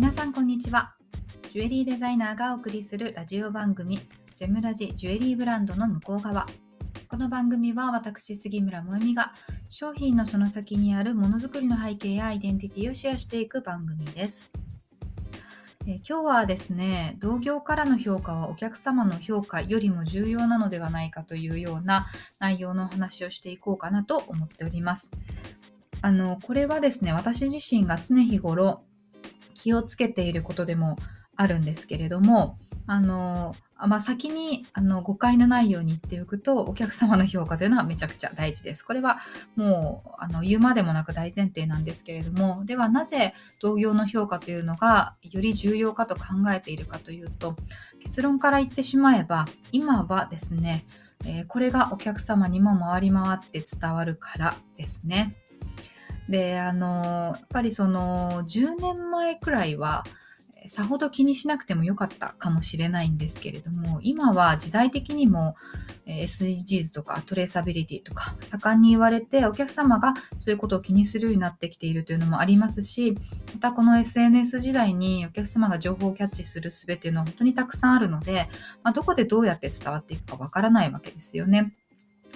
皆さんこんにちは。ジュエリーデザイナーがお送りするラジオ番組ジェムラジジュエリーブランドの向こう側。この番組は私杉村萌実が商品のその先にあるものづくりの背景やアイデンティティをシェアしていく番組です。え今日はですね同業からの評価はお客様の評価よりも重要なのではないかというような内容のお話をしていこうかなと思っております。あのこれはですね私自身が常日頃気をつけていることでもあるんですけれどもあの、まあ、先にあの誤解のないように言っておくとお客様の評価というのはめちゃくちゃ大事です。これはもうあの言うまでもなく大前提なんですけれどもではなぜ同業の評価というのがより重要かと考えているかというと結論から言ってしまえば今はですね、え、これがお客様にも回り回って伝わるからですね。であのやっぱりその10年前くらいはさほど気にしなくてもよかったかもしれないんですけれども今は時代的にも SDGs とかトレーサビリティとか盛んに言われてお客様がそういうことを気にするようになってきているというのもありますしまたこの SNS 時代にお客様が情報をキャッチする術っていうのは本当にたくさんあるので、まあ、どこでどうやって伝わっていくかわからないわけですよね。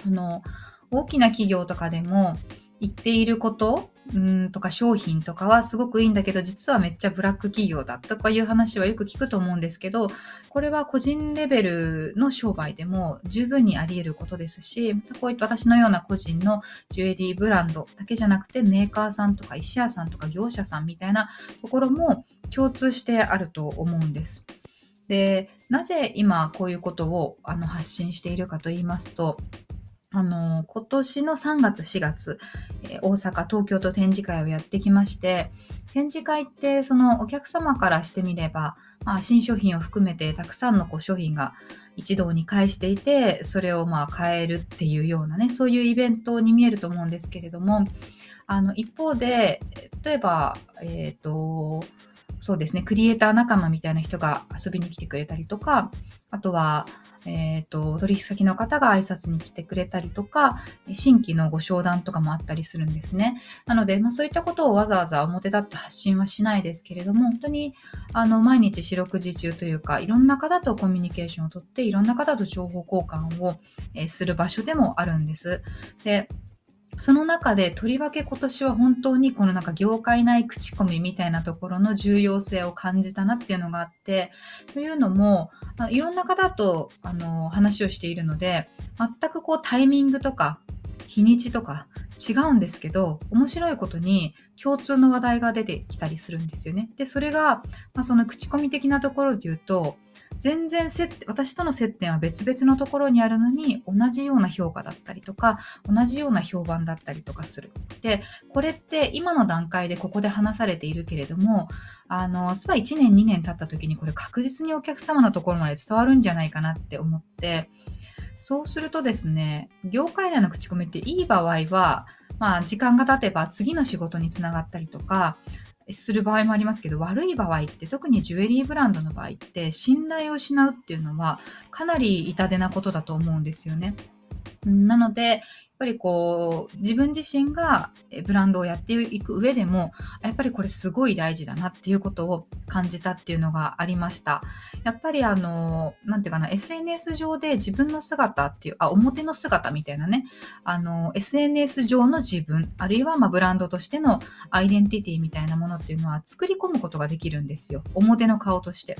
あの大きな企業とかでも言っていることうんとか商品とかはすごくいいんだけど実はめっちゃブラック企業だとかいう話はよく聞くと思うんですけどこれは個人レベルの商売でも十分にあり得ることですしこういった私のような個人のジュエリーブランドだけじゃなくてメーカーさんとか石屋さんとか業者さんみたいなところも共通してあると思うんです。でなぜ今こういうことをあの発信しているかと言いますとあの今年の3月4月、え大阪東京と展示会をやってきまして展示会ってそのお客様からしてみれば、まあ、新商品を含めてたくさんのこう商品が一堂に会していてそれをまあ変えるっていうようなねそういうイベントに見えると思うんですけれどもあの一方で例えばえっ、ー、とそうですねクリエイター仲間みたいな人が遊びに来てくれたりとかあとはえーと、取引先の方が挨拶に来てくれたりとか新規のご商談とかもあったりするんですね。なので、まあ、そういったことをわざわざ表立って発信はしないですけれども本当にあの毎日四六時中というかいろんな方とコミュニケーションをとっていろんな方と情報交換を、え、する場所でもあるんです。でその中でとりわけ今年は本当にこのなんか業界内口コミみたいなところの重要性を感じたなっていうのがあってというのもいろんな方とあの話をしているので全くこうタイミングとか日にちとか違うんですけど面白いことに共通の話題が出てきたりするんですよね。でそれが、まあ、その口コミ的なところで言うと全然私との接点は別々のところにあるのに同じような評価だったりとか同じような評判だったりとかする。でこれって今の段階でここで話されているけれどもあのそれは1年2年経った時にこれ確実にお客様のところまで伝わるんじゃないかなって思ってそうするとですね業界内の口コミっていい場合はまあ、時間が経てば次の仕事につながったりとか、する場合もありますけど悪い場合って特にジュエリーブランドの場合って信頼を失うっていうのはかなり痛手なことだと思うんですよね。なのでぱりこう自分自身がブランドをやっていく上でもやっぱりこれすごい大事だなっていうことを感じたっていうのがありました。やっぱりあの何て言うかな SNS 上で自分の姿っていうあ表の姿みたいなね。あの SNS 上の自分あるいはまブランドとしてのアイデンティティみたいなものっていうのは作り込むことができるんですよ。表の顔として。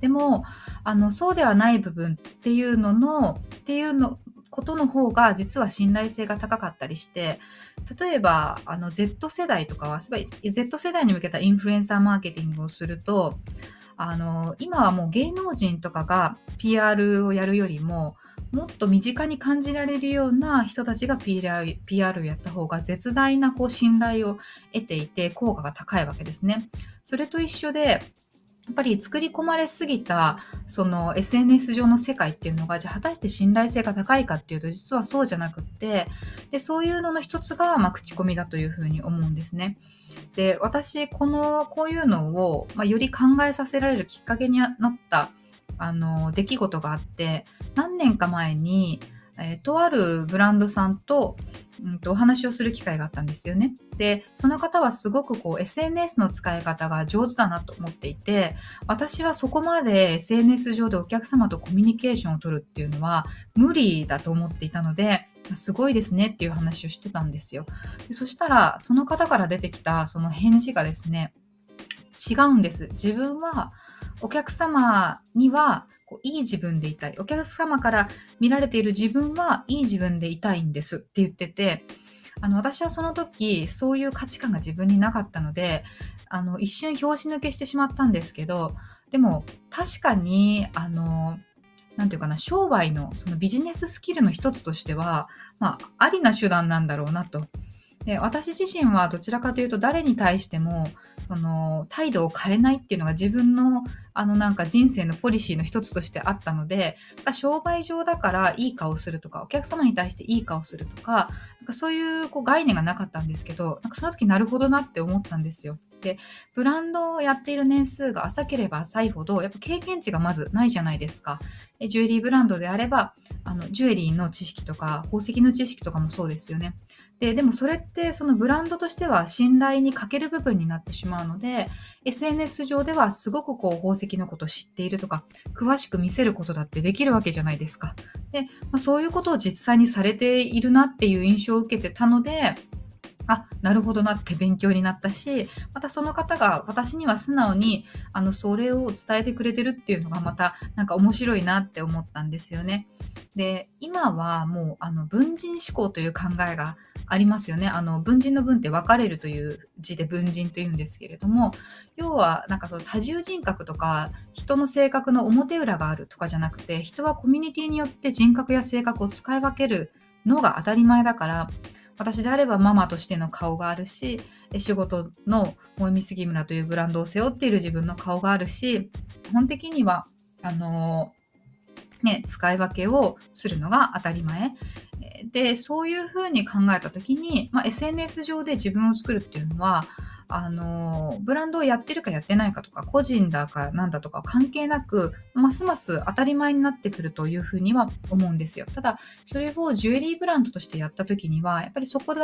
でもあのそうではない部分っていうののっていうのことの方が実は信頼性が高かったりして例えばあの Z 世代とかは Z 世代に向けたインフルエンサーマーケティングをするとあの今はもう芸能人とかが PR をやるよりももっと身近に感じられるような人たちが PR, PR をやった方が絶大なこう信頼を得ていて効果が高いわけですね。それと一緒でやっぱり作り込まれすぎたその SNS 上の世界っていうのがじゃあ果たして信頼性が高いかっていうと実はそうじゃなくってでそういうのの一つが、まあ、口コミだというふうに思うんですね。で私このこういうのを、まあ、より考えさせられるきっかけになったあの出来事があって何年か前にえー、とあるブランドさんと,、うん、とお話をする機会があったんですよね。でその方はすごくこう SNS の使い方が上手だなと思っていて私はそこまで SNS 上でお客様とコミュニケーションを取るっていうのは無理だと思っていたのですごいですねっていう話をしてたんですよ。でそしたらその方から出てきたその返事がですね違うんです。自分はお客様にはこういい自分でいたい。お客様から見られている自分はいい自分でいたいんですって言ってて、あの私はその時そういう価値観が自分になかったので、あの一瞬拍子抜けしてしまったんですけど、でも確かに、あの、なんていうかな、商売のそのビジネススキルの一つとしては、まあ、ありな手段なんだろうなと。で私自身はどちらかというと誰に対してもその態度を変えないっていうのが自分のあのなんか人生のポリシーの一つとしてあったので商売上だからいい顔するとかお客様に対していい顔するとかかそういうこう概念がなかったんですけどなんかその時なるほどなって思ったんですよ。でブランドをやっている年数が浅ければ浅いほどやっぱ経験値がまずないじゃないですか。ジュエリーブランドであればあのジュエリーの知識とか宝石の知識とかもそうですよね。ででもそれってそのブランドとしては信頼に欠ける部分になってしまうので SNS 上ではすごくこう宝石のことを知っているとか詳しく見せることだってできるわけじゃないですか。で、まあ、そういうことを実際にされているなっていう印象受けてたのであなるほどなって勉強になったしまたその方が私には素直にあのそれを伝えてくれてるっていうのがまたなんか面白いなって思ったんですよね。で今はもうあの文人思考という考えがありますよね。あの文人の文って分かれるという字で文人というんですけれども要はなんかその多重人格とか人の性格の表裏があるとかじゃなくて人はコミュニティによって人格や性格を使い分けるのが当たり前だから私であればママとしての顔があるし仕事の萌み杉村というブランドを背負っている自分の顔があるし基本的にはあのね、使い分けをするのが当たり前。で、そういうふうに考えた時に、まあ、SNS 上で自分を作るっていうのは、あのブランドをやってるかやってないかとか個人だかなんだとか関係なくますます当たり前になってくるというふうには思うんですよ。ただそれをジュエリーブランドとしてやった時にはやっぱりそこ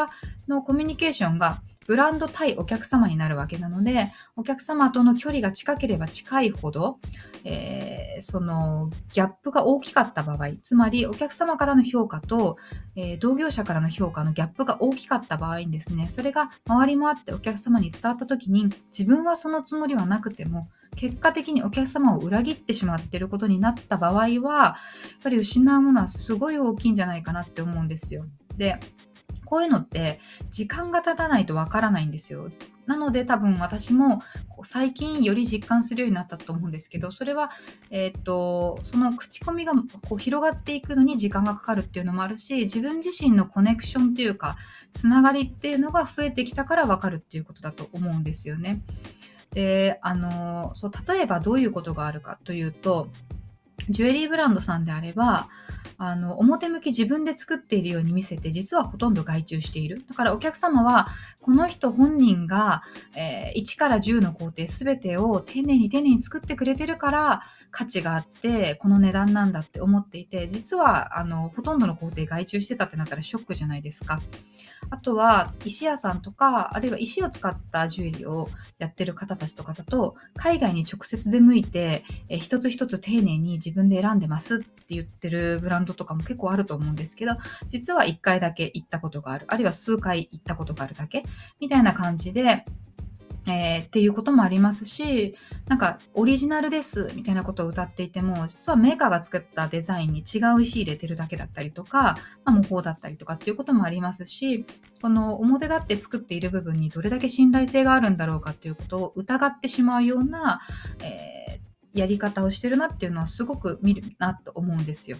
のコミュニケーションがブランド対お客様になるわけなので、お客様との距離が近ければ近いほど、えー、そのギャップが大きかった場合、つまりお客様からの評価と、えー、同業者からの評価のギャップが大きかった場合にですね、それが回り回ってお客様に伝わった時に、自分はそのつもりはなくても、結果的にお客様を裏切ってしまっていることになった場合は、やっぱり失うものはすごい大きいんじゃないかなって思うんですよ。で、こういうのって時間が経たないとわからないんですよ。なので多分私も最近より実感するようになったと思うんですけどそれは、えー、っとその口コミがこう広がっていくのに時間がかかるっていうのもあるし自分自身のコネクションというかつながりっていうのが増えてきたから分かるっていうことだと思うんですよね。であのそう例えばどういうことがあるかというとジュエリーブランドさんであればあの表向き自分で作っているように見せて実はほとんど外注している。だからお客様はこの人本人が、えー、1から10の工程全てを丁寧に丁寧に作ってくれてるから価値があってこの値段なんだって思っていて実はあのほとんどの工程外注してたってなったらショックじゃないですか。あとは石屋さんとかあるいは石を使ったジュエリーをやってる方たちとかだと海外に直接出向いて、え一つ一つ丁寧に自分で選んでますって言ってるブランドとかも結構あると思うんですけど実は1回だけ行ったことがあるあるいは数回行ったことがあるだけみたいな感じでえー、っていうこともありますし、なんかオリジナルですみたいなことを歌っていても、実はメーカーが作ったデザインに違う石入れてるだけだったりとか、まあ、模倣だったりとかっていうこともありますし、この表立って作っている部分にどれだけ信頼性があるんだろうかっていうことを疑ってしまうような、えー、やり方をしてるなっていうのはすごく見るなと思うんですよ。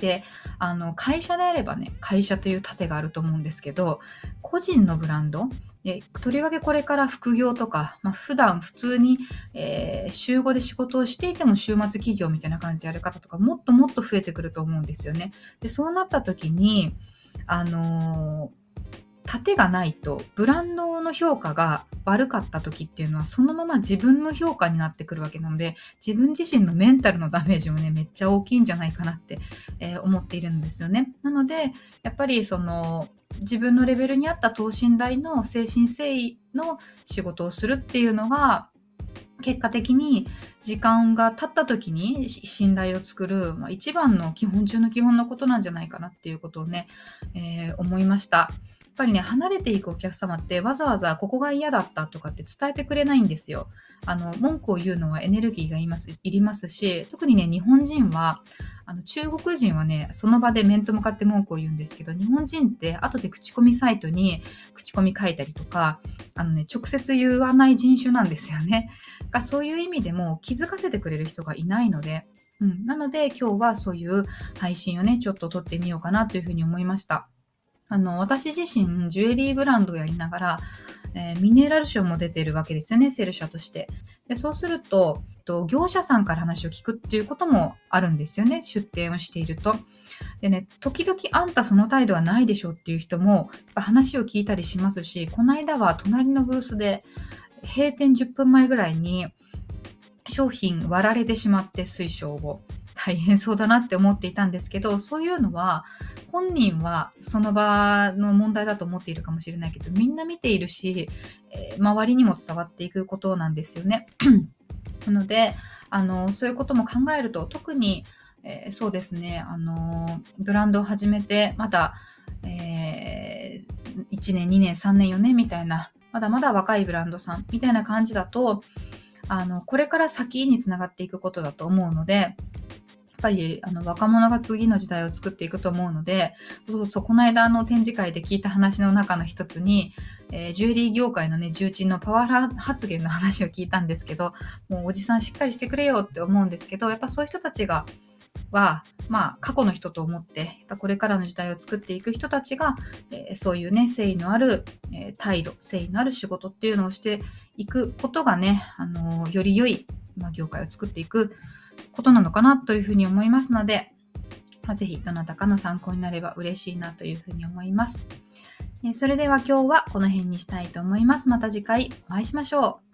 であの会社であればね会社という盾があると思うんですけど個人のブランドでとりわけこれから副業とか、まあ、普段普通に、えー、週5で仕事をしていても週末企業みたいな感じでやる方とかもっともっと増えてくると思うんですよね。でそうなった時にあのー盾がないとブランドの評価が悪かった時っていうのはそのまま自分の評価になってくるわけなので自分自身のメンタルのダメージもねめっちゃ大きいんじゃないかなって、えー、思っているんですよね。なのでやっぱりその自分のレベルに合った等身大の精神誠意の仕事をするっていうのが結果的に時間が経った時に信頼を作る、まあ、一番の基本中の基本のことなんじゃないかなっていうことをね、えー、思いました。ぱりね離れていくお客様ってわざわざここが嫌だったとかって伝えてくれないんですよ。あの文句を言うのはエネルギーがいますいりますし特にね日本人はあの中国人はねその場で面と向かって文句を言うんですけど日本人って後で口コミサイトに口コミ書いたりとかあの、ね、直接言わない人種なんですよね。がそういう意味でも気づかせてくれる人がいないので、うん、なので今日はそういう配信をねちょっと撮ってみようかなというふうに思いました。あの私自身ジュエリーブランドをやりながらえー、ミネラル賞も出てるわけですよね、セル社として。でそうすると、業者さんから話を聞くっていうこともあるんですよね、出店をしていると。でね、時々あんたその態度はないでしょうっていう人も話を聞いたりしますし、この間は隣のブースで閉店10分前ぐらいに商品割られてしまって水晶を大変そうだなって思っていたんですけどそういうのは本人はその場の問題だと思っているかもしれないけどみんな見ているし、えー、周りにも伝わっていくことなんですよね。なのであのそういうことも考えると特に、えー、そうですねあのブランドを始めてまだ、えー、1年2年3年4年みたいなまだまだ若いブランドさんみたいな感じだとあのこれから先につながっていくことだと思うのでぱりあの若者が次の時代を作っていくと思うので、そうそう、この間の展示会で聞いた話の中の一つに、えー、ジュエリー業界のね、重鎮のパワハラ発言の話を聞いたんですけど、もうおじさんしっかりしてくれよって思うんですけど、やっぱそういう人たちが、は、まあ、過去の人と思って、やっぱこれからの時代を作っていく人たちが、えー、そういうね、誠意のある、えー、態度、誠意のある仕事っていうのをしていくことがね、あのー、より良い、まあ、業界を作っていくことなのかなというふうに思いますので、まあ、ぜひどなたかの参考になれば嬉しいなというふうに思います。それでは今日はこの辺にしたいと思います。また次回お会いしましょう。